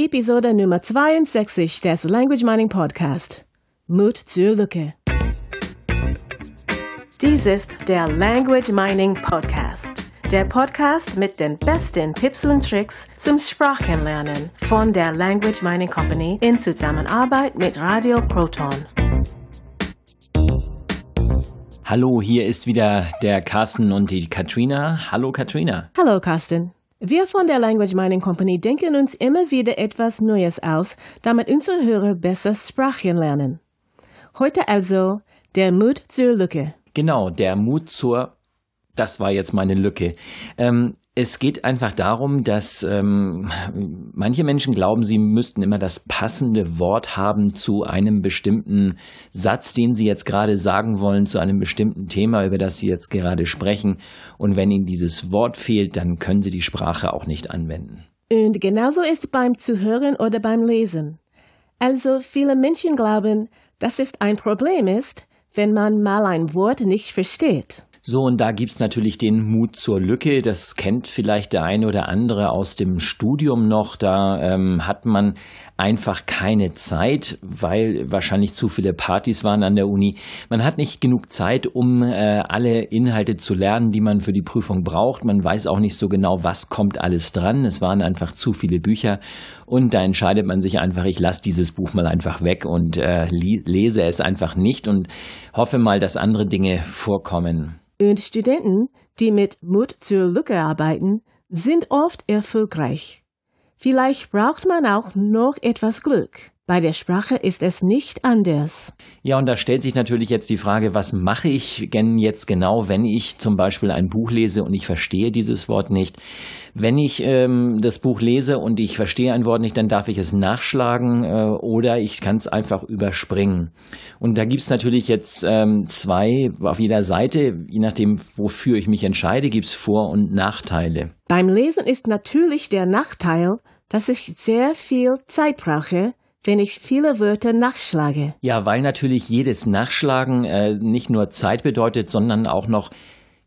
Episode Nummer 62 des Language Mining Podcast. Mut zur Lücke. Dies ist der Language Mining Podcast. Der Podcast mit den besten Tipps und Tricks zum Sprachenlernen von der Language Mining Company in Zusammenarbeit mit Radio Proton. Hallo, hier ist wieder der Carsten und die Katrina. Hallo Katrina. Hallo Carsten. Wir von der Language Mining Company denken uns immer wieder etwas Neues aus, damit unsere Hörer besser Sprachen lernen. Heute also der Mut zur Lücke. Genau, der Mut zur, das war jetzt meine Lücke. Ähm, es geht einfach darum, dass ähm, manche Menschen glauben, sie müssten immer das passende Wort haben zu einem bestimmten Satz, den sie jetzt gerade sagen wollen, zu einem bestimmten Thema, über das sie jetzt gerade sprechen. Und wenn ihnen dieses Wort fehlt, dann können sie die Sprache auch nicht anwenden. Und genauso ist beim Zuhören oder beim Lesen. Also viele Menschen glauben, dass es ein Problem ist, wenn man mal ein Wort nicht versteht. So, und da gibt's natürlich den Mut zur Lücke. Das kennt vielleicht der eine oder andere aus dem Studium noch. Da ähm, hat man einfach keine Zeit, weil wahrscheinlich zu viele Partys waren an der Uni. Man hat nicht genug Zeit, um äh, alle Inhalte zu lernen, die man für die Prüfung braucht. Man weiß auch nicht so genau, was kommt alles dran. Es waren einfach zu viele Bücher. Und da entscheidet man sich einfach, ich lasse dieses Buch mal einfach weg und äh, lese es einfach nicht und hoffe mal, dass andere Dinge vorkommen. Und Studenten, die mit Mut zur Lücke arbeiten, sind oft erfolgreich. Vielleicht braucht man auch noch etwas Glück. Bei der Sprache ist es nicht anders. Ja, und da stellt sich natürlich jetzt die Frage, was mache ich denn jetzt genau, wenn ich zum Beispiel ein Buch lese und ich verstehe dieses Wort nicht? Wenn ich ähm, das Buch lese und ich verstehe ein Wort nicht, dann darf ich es nachschlagen äh, oder ich kann es einfach überspringen. Und da gibt's natürlich jetzt ähm, zwei auf jeder Seite, je nachdem, wofür ich mich entscheide, gibt's Vor- und Nachteile. Beim Lesen ist natürlich der Nachteil, dass ich sehr viel Zeit brauche, wenn ich viele Wörter nachschlage. Ja, weil natürlich jedes Nachschlagen äh, nicht nur Zeit bedeutet, sondern auch noch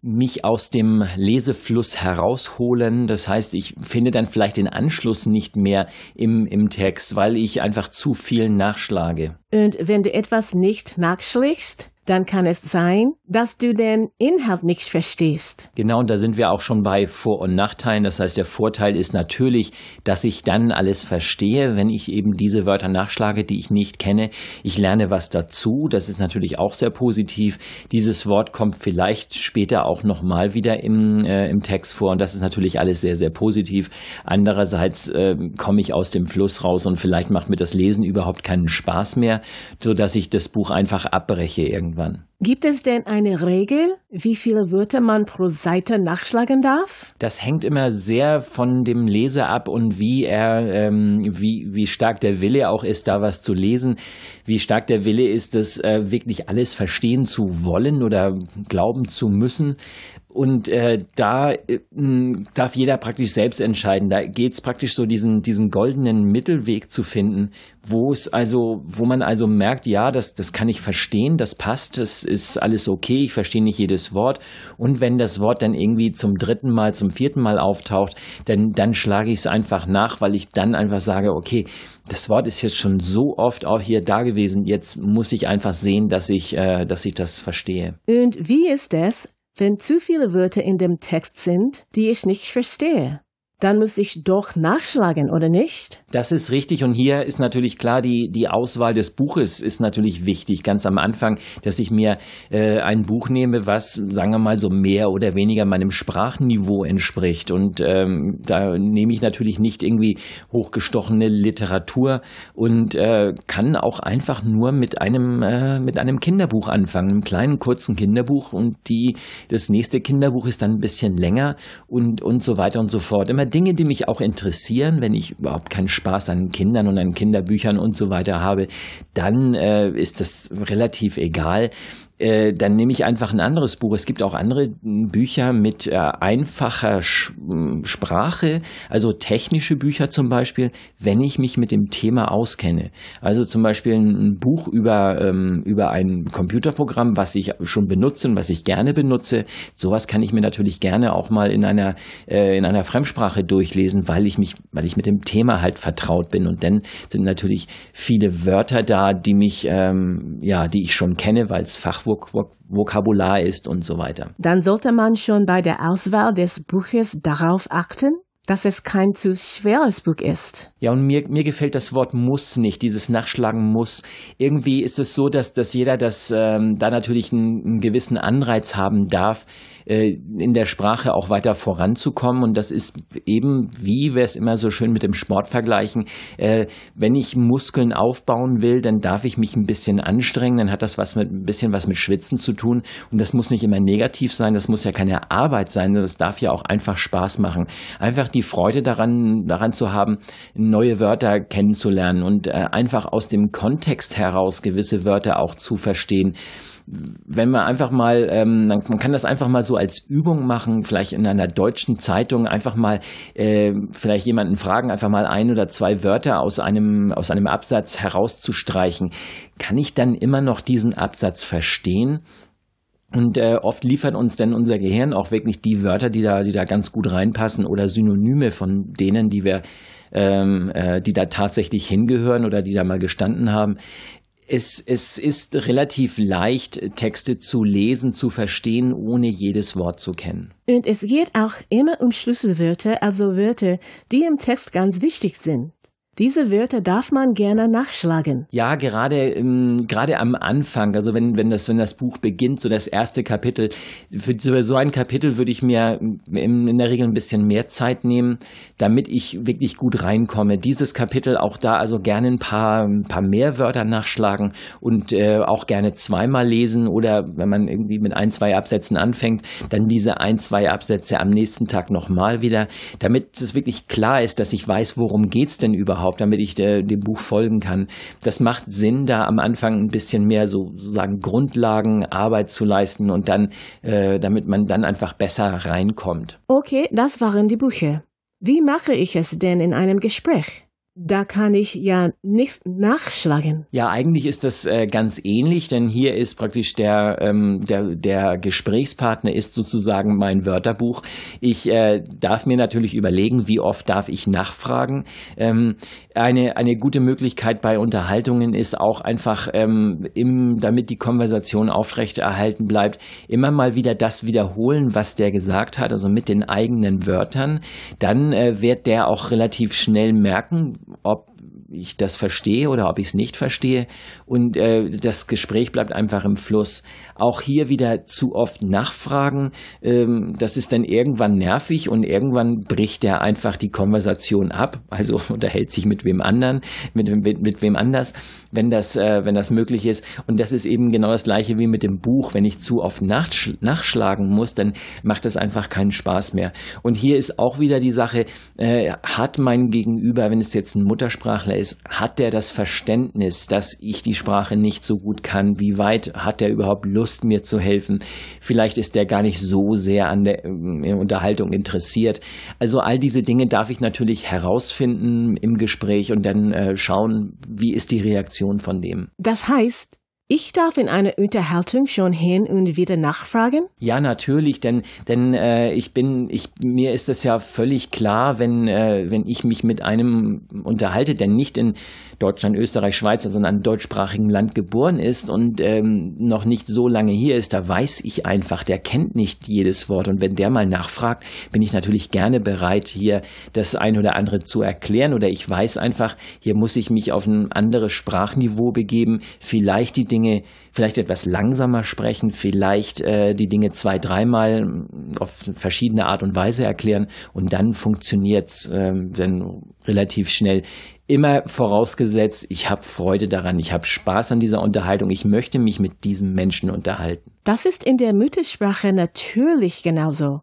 mich aus dem Lesefluss herausholen. Das heißt, ich finde dann vielleicht den Anschluss nicht mehr im, im Text, weil ich einfach zu viel nachschlage. Und wenn du etwas nicht nachschlägst, dann kann es sein, dass du den Inhalt nicht verstehst. Genau, und da sind wir auch schon bei Vor- und Nachteilen. Das heißt, der Vorteil ist natürlich, dass ich dann alles verstehe, wenn ich eben diese Wörter nachschlage, die ich nicht kenne. Ich lerne was dazu. Das ist natürlich auch sehr positiv. Dieses Wort kommt vielleicht später auch nochmal wieder im, äh, im Text vor. Und das ist natürlich alles sehr, sehr positiv. Andererseits äh, komme ich aus dem Fluss raus und vielleicht macht mir das Lesen überhaupt keinen Spaß mehr, so dass ich das Buch einfach abbreche irgendwie irgendwann. Gibt es denn eine Regel, wie viele Wörter man pro Seite nachschlagen darf? Das hängt immer sehr von dem Leser ab und wie er, ähm, wie, wie stark der Wille auch ist, da was zu lesen, wie stark der Wille ist, das äh, wirklich alles verstehen zu wollen oder glauben zu müssen. Und äh, da äh, darf jeder praktisch selbst entscheiden. Da geht's praktisch so diesen, diesen goldenen Mittelweg zu finden, wo es also, wo man also merkt, ja, das, das kann ich verstehen, das passt, das ist alles okay, ich verstehe nicht jedes Wort. Und wenn das Wort dann irgendwie zum dritten Mal, zum vierten Mal auftaucht, dann, dann schlage ich es einfach nach, weil ich dann einfach sage, okay, das Wort ist jetzt schon so oft auch hier da gewesen, jetzt muss ich einfach sehen, dass ich, äh, dass ich das verstehe. Und wie ist es, wenn zu viele Wörter in dem Text sind, die ich nicht verstehe dann muss ich doch nachschlagen, oder nicht? Das ist richtig. Und hier ist natürlich klar, die, die Auswahl des Buches ist natürlich wichtig. Ganz am Anfang, dass ich mir äh, ein Buch nehme, was, sagen wir mal, so mehr oder weniger meinem Sprachniveau entspricht. Und ähm, da nehme ich natürlich nicht irgendwie hochgestochene Literatur und äh, kann auch einfach nur mit einem, äh, mit einem Kinderbuch anfangen, einem kleinen, kurzen Kinderbuch. Und die, das nächste Kinderbuch ist dann ein bisschen länger und, und so weiter und so fort. Immer Dinge, die mich auch interessieren, wenn ich überhaupt keinen Spaß an Kindern und an Kinderbüchern und so weiter habe, dann äh, ist das relativ egal. Äh, dann nehme ich einfach ein anderes Buch. Es gibt auch andere Bücher mit äh, einfacher Sch Sprache, also technische Bücher zum Beispiel, wenn ich mich mit dem Thema auskenne. Also zum Beispiel ein Buch über, ähm, über ein Computerprogramm, was ich schon benutze und was ich gerne benutze. Sowas kann ich mir natürlich gerne auch mal in einer, äh, in einer Fremdsprache durchlesen, weil ich mich, weil ich mit dem Thema halt vertraut bin. Und dann sind natürlich viele Wörter da, die mich, ähm, ja, die ich schon kenne, weil es Fachvokabular ist und so weiter. Dann sollte man schon bei der Auswahl des Buches darauf achten, dass es kein zu schweres Buch ist. Ja, und mir, mir gefällt das Wort muss nicht, dieses Nachschlagen muss. Irgendwie ist es so, dass, dass jeder das ähm, da natürlich einen, einen gewissen Anreiz haben darf, in der Sprache auch weiter voranzukommen. Und das ist eben, wie wir es immer so schön mit dem Sport vergleichen, äh, wenn ich Muskeln aufbauen will, dann darf ich mich ein bisschen anstrengen, dann hat das was mit ein bisschen was mit Schwitzen zu tun. Und das muss nicht immer negativ sein, das muss ja keine Arbeit sein, das darf ja auch einfach Spaß machen. Einfach die Freude daran, daran zu haben, neue Wörter kennenzulernen und äh, einfach aus dem Kontext heraus gewisse Wörter auch zu verstehen wenn man einfach mal, ähm, man kann das einfach mal so als Übung machen, vielleicht in einer deutschen Zeitung einfach mal, äh, vielleicht jemanden fragen, einfach mal ein oder zwei Wörter aus einem, aus einem Absatz herauszustreichen. Kann ich dann immer noch diesen Absatz verstehen? Und äh, oft liefert uns denn unser Gehirn auch wirklich die Wörter, die da, die da ganz gut reinpassen oder Synonyme von denen, die wir, ähm, äh, die da tatsächlich hingehören oder die da mal gestanden haben es, es ist relativ leicht, Texte zu lesen, zu verstehen, ohne jedes Wort zu kennen. Und es geht auch immer um Schlüsselwörter, also Wörter, die im Text ganz wichtig sind. Diese Wörter darf man gerne nachschlagen. Ja, gerade ähm, gerade am Anfang, also wenn wenn das wenn das Buch beginnt, so das erste Kapitel, für so ein Kapitel würde ich mir in, in der Regel ein bisschen mehr Zeit nehmen, damit ich wirklich gut reinkomme. Dieses Kapitel auch da also gerne ein paar ein paar mehr Wörter nachschlagen und äh, auch gerne zweimal lesen oder wenn man irgendwie mit ein zwei Absätzen anfängt, dann diese ein zwei Absätze am nächsten Tag nochmal wieder, damit es wirklich klar ist, dass ich weiß, worum geht's denn überhaupt überhaupt, damit ich der, dem Buch folgen kann. Das macht Sinn, da am Anfang ein bisschen mehr so sozusagen Grundlagenarbeit zu leisten und dann, äh, damit man dann einfach besser reinkommt. Okay, das waren die Bücher. Wie mache ich es denn in einem Gespräch? Da kann ich ja nichts nachschlagen. Ja, eigentlich ist das äh, ganz ähnlich, denn hier ist praktisch der, ähm, der, der Gesprächspartner ist sozusagen mein Wörterbuch. Ich äh, darf mir natürlich überlegen, wie oft darf ich nachfragen. Ähm, eine, eine gute Möglichkeit bei Unterhaltungen ist auch einfach, ähm, im, damit die Konversation aufrechterhalten bleibt, immer mal wieder das wiederholen, was der gesagt hat, also mit den eigenen Wörtern. Dann äh, wird der auch relativ schnell merken, ob ich das verstehe oder ob ich es nicht verstehe. Und äh, das Gespräch bleibt einfach im Fluss. Auch hier wieder zu oft nachfragen, ähm, das ist dann irgendwann nervig und irgendwann bricht er einfach die Konversation ab, also unterhält sich mit wem anderen, mit, mit, mit wem anders, wenn das, äh, wenn das möglich ist. Und das ist eben genau das gleiche wie mit dem Buch. Wenn ich zu oft nachsch nachschlagen muss, dann macht das einfach keinen Spaß mehr. Und hier ist auch wieder die Sache, äh, hat mein Gegenüber, wenn es jetzt ein Muttersprachler ist, hat der das Verständnis, dass ich die Sprache nicht so gut kann? Wie weit hat er überhaupt Lust, mir zu helfen? Vielleicht ist der gar nicht so sehr an der äh, Unterhaltung interessiert. Also all diese Dinge darf ich natürlich herausfinden im Gespräch und dann äh, schauen, wie ist die Reaktion von dem. Das heißt, ich darf in einer Unterhaltung schon hin und wieder nachfragen? Ja, natürlich, denn denn äh, ich bin ich mir ist das ja völlig klar, wenn äh, wenn ich mich mit einem unterhalte, der nicht in Deutschland, Österreich, Schweiz, also in einem deutschsprachigen Land geboren ist und ähm, noch nicht so lange hier ist, da weiß ich einfach, der kennt nicht jedes Wort und wenn der mal nachfragt, bin ich natürlich gerne bereit, hier das ein oder andere zu erklären oder ich weiß einfach, hier muss ich mich auf ein anderes Sprachniveau begeben, vielleicht die Dinge Dinge vielleicht etwas langsamer sprechen, vielleicht äh, die Dinge zwei, dreimal auf verschiedene Art und Weise erklären und dann funktioniert's äh, dann relativ schnell. Immer vorausgesetzt, ich habe Freude daran, ich habe Spaß an dieser Unterhaltung, ich möchte mich mit diesem Menschen unterhalten. Das ist in der Müttersprache natürlich genauso.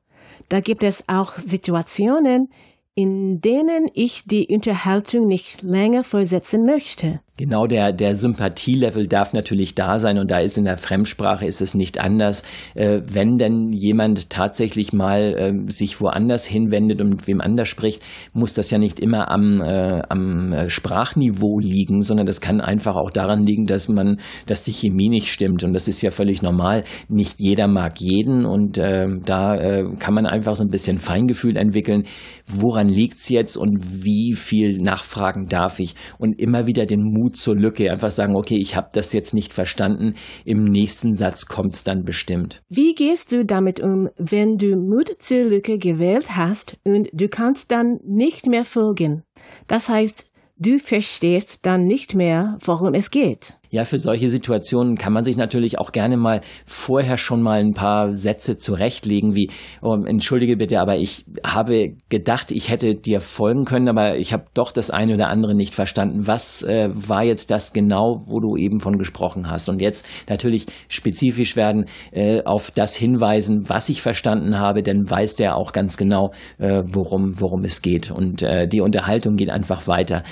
Da gibt es auch Situationen, in denen ich die Unterhaltung nicht länger fortsetzen möchte. Genau, der, der Sympathielevel darf natürlich da sein und da ist in der Fremdsprache ist es nicht anders. Äh, wenn denn jemand tatsächlich mal äh, sich woanders hinwendet und mit wem anders spricht, muss das ja nicht immer am, äh, am Sprachniveau liegen, sondern das kann einfach auch daran liegen, dass man, dass die Chemie nicht stimmt und das ist ja völlig normal. Nicht jeder mag jeden und äh, da äh, kann man einfach so ein bisschen Feingefühl entwickeln. Woran liegt's jetzt und wie viel nachfragen darf ich und immer wieder den Mut zur Lücke. Einfach sagen, okay, ich habe das jetzt nicht verstanden. Im nächsten Satz kommt es dann bestimmt. Wie gehst du damit um, wenn du Mut zur Lücke gewählt hast und du kannst dann nicht mehr folgen? Das heißt, du verstehst dann nicht mehr, worum es geht. Ja, für solche Situationen kann man sich natürlich auch gerne mal vorher schon mal ein paar Sätze zurechtlegen, wie, oh, entschuldige bitte, aber ich habe gedacht, ich hätte dir folgen können, aber ich habe doch das eine oder andere nicht verstanden. Was äh, war jetzt das genau, wo du eben von gesprochen hast? Und jetzt natürlich spezifisch werden, äh, auf das hinweisen, was ich verstanden habe, denn weiß der auch ganz genau, äh, worum, worum es geht. Und äh, die Unterhaltung geht einfach weiter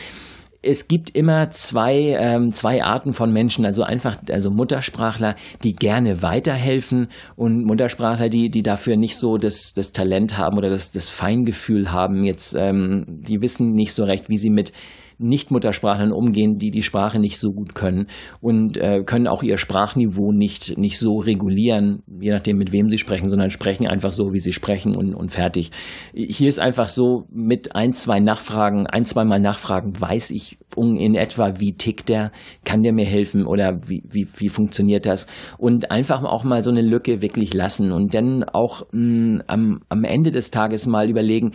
es gibt immer zwei, ähm, zwei Arten von Menschen, also einfach, also Muttersprachler, die gerne weiterhelfen und Muttersprachler, die, die dafür nicht so das, das Talent haben oder das, das Feingefühl haben. Jetzt, ähm, die wissen nicht so recht, wie sie mit nicht-Muttersprachlern umgehen, die die Sprache nicht so gut können und äh, können auch ihr Sprachniveau nicht, nicht so regulieren, je nachdem, mit wem sie sprechen, sondern sprechen einfach so, wie sie sprechen und, und fertig. Hier ist einfach so, mit ein, zwei Nachfragen, ein, zweimal Nachfragen, weiß ich in etwa, wie tickt der, kann der mir helfen oder wie, wie, wie funktioniert das? Und einfach auch mal so eine Lücke wirklich lassen und dann auch mh, am, am Ende des Tages mal überlegen,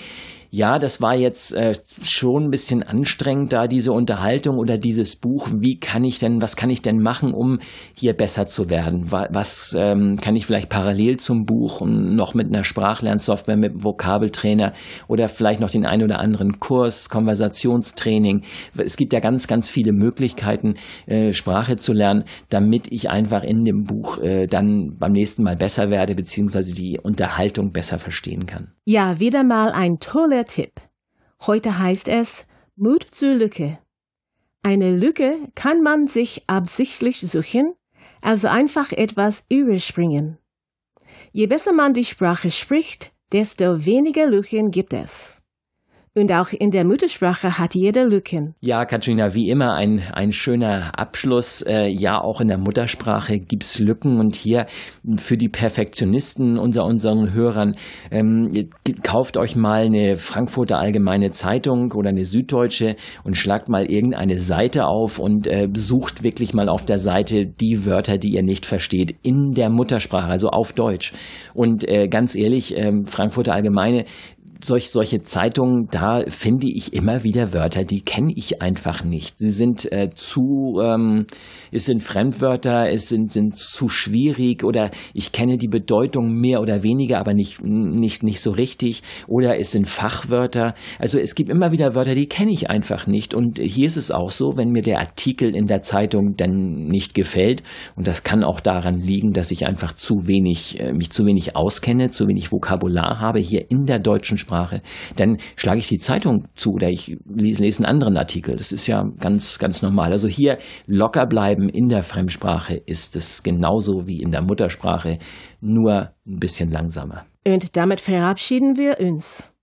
ja, das war jetzt äh, schon ein bisschen anstrengend, da diese Unterhaltung oder dieses Buch. Wie kann ich denn, was kann ich denn machen, um hier besser zu werden? Was ähm, kann ich vielleicht parallel zum Buch noch mit einer Sprachlernsoftware, mit einem Vokabeltrainer oder vielleicht noch den einen oder anderen Kurs, Konversationstraining. Es gibt ja ganz, ganz viele Möglichkeiten, äh, Sprache zu lernen, damit ich einfach in dem Buch äh, dann beim nächsten Mal besser werde, beziehungsweise die Unterhaltung besser verstehen kann. Ja, wieder mal ein toller Tipp. Heute heißt es Mut zur Lücke. Eine Lücke kann man sich absichtlich suchen, also einfach etwas überspringen. Je besser man die Sprache spricht, desto weniger Lücken gibt es. Und auch in der Muttersprache hat jeder Lücken. Ja, Katrina, wie immer ein, ein schöner Abschluss. Äh, ja, auch in der Muttersprache gibt's Lücken. Und hier für die Perfektionisten unter unseren Hörern, ähm, kauft euch mal eine Frankfurter Allgemeine Zeitung oder eine Süddeutsche und schlagt mal irgendeine Seite auf und äh, sucht wirklich mal auf der Seite die Wörter, die ihr nicht versteht, in der Muttersprache, also auf Deutsch. Und äh, ganz ehrlich, äh, Frankfurter Allgemeine solch, solche Zeitungen, da finde ich immer wieder Wörter, die kenne ich einfach nicht. Sie sind äh, zu, ähm, es sind Fremdwörter, es sind, sind zu schwierig oder ich kenne die Bedeutung mehr oder weniger, aber nicht, nicht, nicht so richtig. Oder es sind Fachwörter. Also es gibt immer wieder Wörter, die kenne ich einfach nicht. Und hier ist es auch so, wenn mir der Artikel in der Zeitung dann nicht gefällt, und das kann auch daran liegen, dass ich einfach zu wenig, äh, mich zu wenig auskenne, zu wenig Vokabular habe hier in der deutschen Sprache Fremdsprache, dann schlage ich die Zeitung zu oder ich lese, lese einen anderen Artikel. Das ist ja ganz, ganz normal. Also hier locker bleiben in der Fremdsprache ist es genauso wie in der Muttersprache, nur ein bisschen langsamer. Und damit verabschieden wir uns.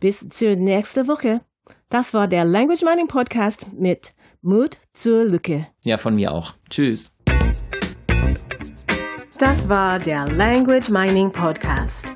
Bis zur nächsten Woche. Das war der Language Mining Podcast mit Mut zur Lücke. Ja, von mir auch. Tschüss. Das war der Language Mining Podcast.